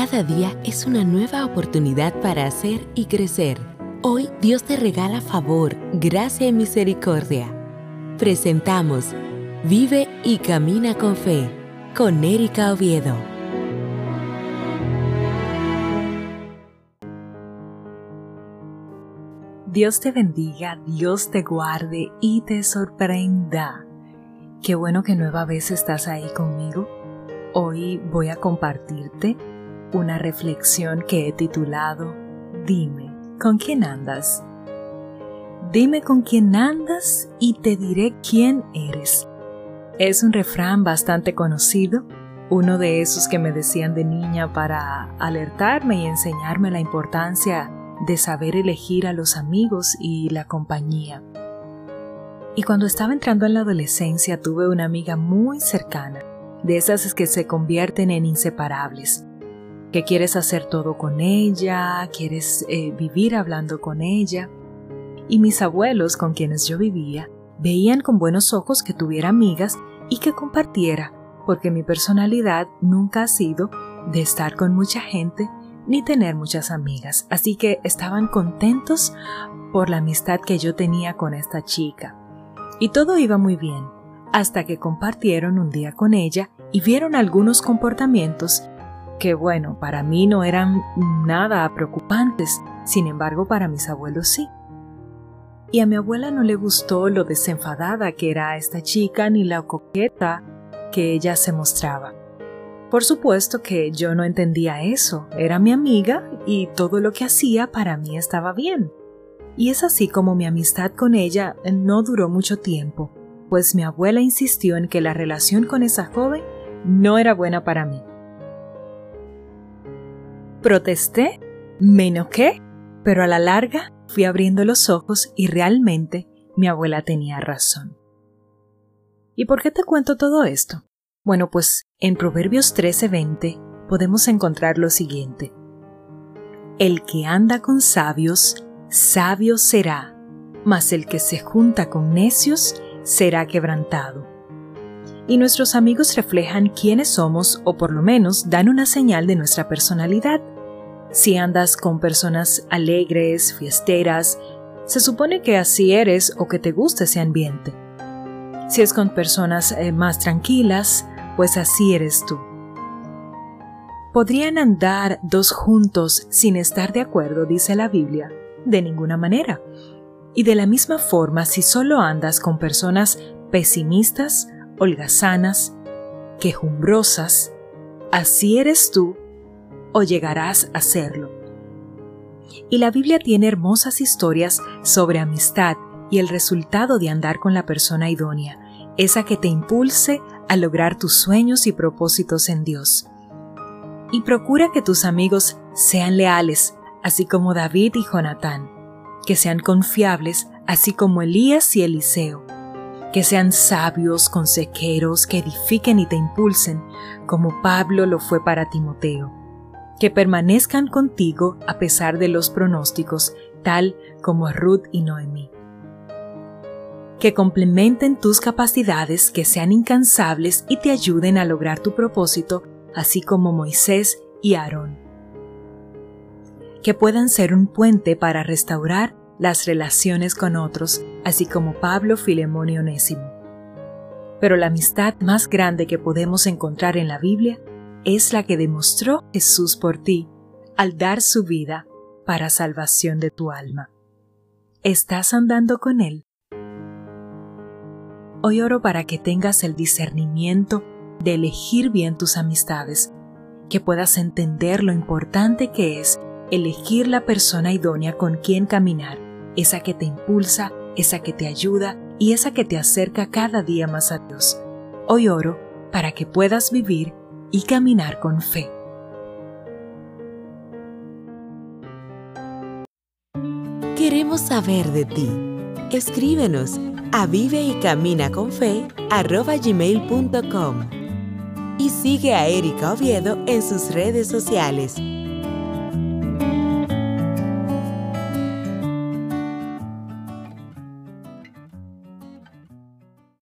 Cada día es una nueva oportunidad para hacer y crecer. Hoy Dios te regala favor, gracia y misericordia. Presentamos Vive y Camina con Fe con Erika Oviedo. Dios te bendiga, Dios te guarde y te sorprenda. Qué bueno que nueva vez estás ahí conmigo. Hoy voy a compartirte una reflexión que he titulado Dime, ¿con quién andas? Dime con quién andas y te diré quién eres. Es un refrán bastante conocido, uno de esos que me decían de niña para alertarme y enseñarme la importancia de saber elegir a los amigos y la compañía. Y cuando estaba entrando en la adolescencia tuve una amiga muy cercana, de esas que se convierten en inseparables que quieres hacer todo con ella, quieres eh, vivir hablando con ella. Y mis abuelos con quienes yo vivía veían con buenos ojos que tuviera amigas y que compartiera, porque mi personalidad nunca ha sido de estar con mucha gente ni tener muchas amigas, así que estaban contentos por la amistad que yo tenía con esta chica. Y todo iba muy bien, hasta que compartieron un día con ella y vieron algunos comportamientos que bueno, para mí no eran nada preocupantes, sin embargo para mis abuelos sí. Y a mi abuela no le gustó lo desenfadada que era esta chica ni la coqueta que ella se mostraba. Por supuesto que yo no entendía eso, era mi amiga y todo lo que hacía para mí estaba bien. Y es así como mi amistad con ella no duró mucho tiempo, pues mi abuela insistió en que la relación con esa joven no era buena para mí. Protesté, me enojé, pero a la larga fui abriendo los ojos y realmente mi abuela tenía razón. ¿Y por qué te cuento todo esto? Bueno, pues en Proverbios 13:20 podemos encontrar lo siguiente. El que anda con sabios, sabio será, mas el que se junta con necios será quebrantado. Y nuestros amigos reflejan quiénes somos o por lo menos dan una señal de nuestra personalidad. Si andas con personas alegres, fiesteras, se supone que así eres o que te gusta ese ambiente. Si es con personas eh, más tranquilas, pues así eres tú. ¿Podrían andar dos juntos sin estar de acuerdo, dice la Biblia? De ninguna manera. Y de la misma forma, si solo andas con personas pesimistas, holgazanas, quejumbrosas, así eres tú o llegarás a serlo. Y la Biblia tiene hermosas historias sobre amistad y el resultado de andar con la persona idónea, esa que te impulse a lograr tus sueños y propósitos en Dios. Y procura que tus amigos sean leales, así como David y Jonatán, que sean confiables, así como Elías y Eliseo, que sean sabios, consejeros, que edifiquen y te impulsen, como Pablo lo fue para Timoteo que permanezcan contigo a pesar de los pronósticos, tal como Ruth y Noemí. Que complementen tus capacidades, que sean incansables y te ayuden a lograr tu propósito, así como Moisés y Aarón. Que puedan ser un puente para restaurar las relaciones con otros, así como Pablo, Filemón y Onésimo. Pero la amistad más grande que podemos encontrar en la Biblia es la que demostró Jesús por ti al dar su vida para salvación de tu alma. ¿Estás andando con Él? Hoy oro para que tengas el discernimiento de elegir bien tus amistades, que puedas entender lo importante que es elegir la persona idónea con quien caminar, esa que te impulsa, esa que te ayuda y esa que te acerca cada día más a Dios. Hoy oro para que puedas vivir y caminar con fe. Queremos saber de ti. Escríbenos a vive y camina con fe y sigue a Erika Oviedo en sus redes sociales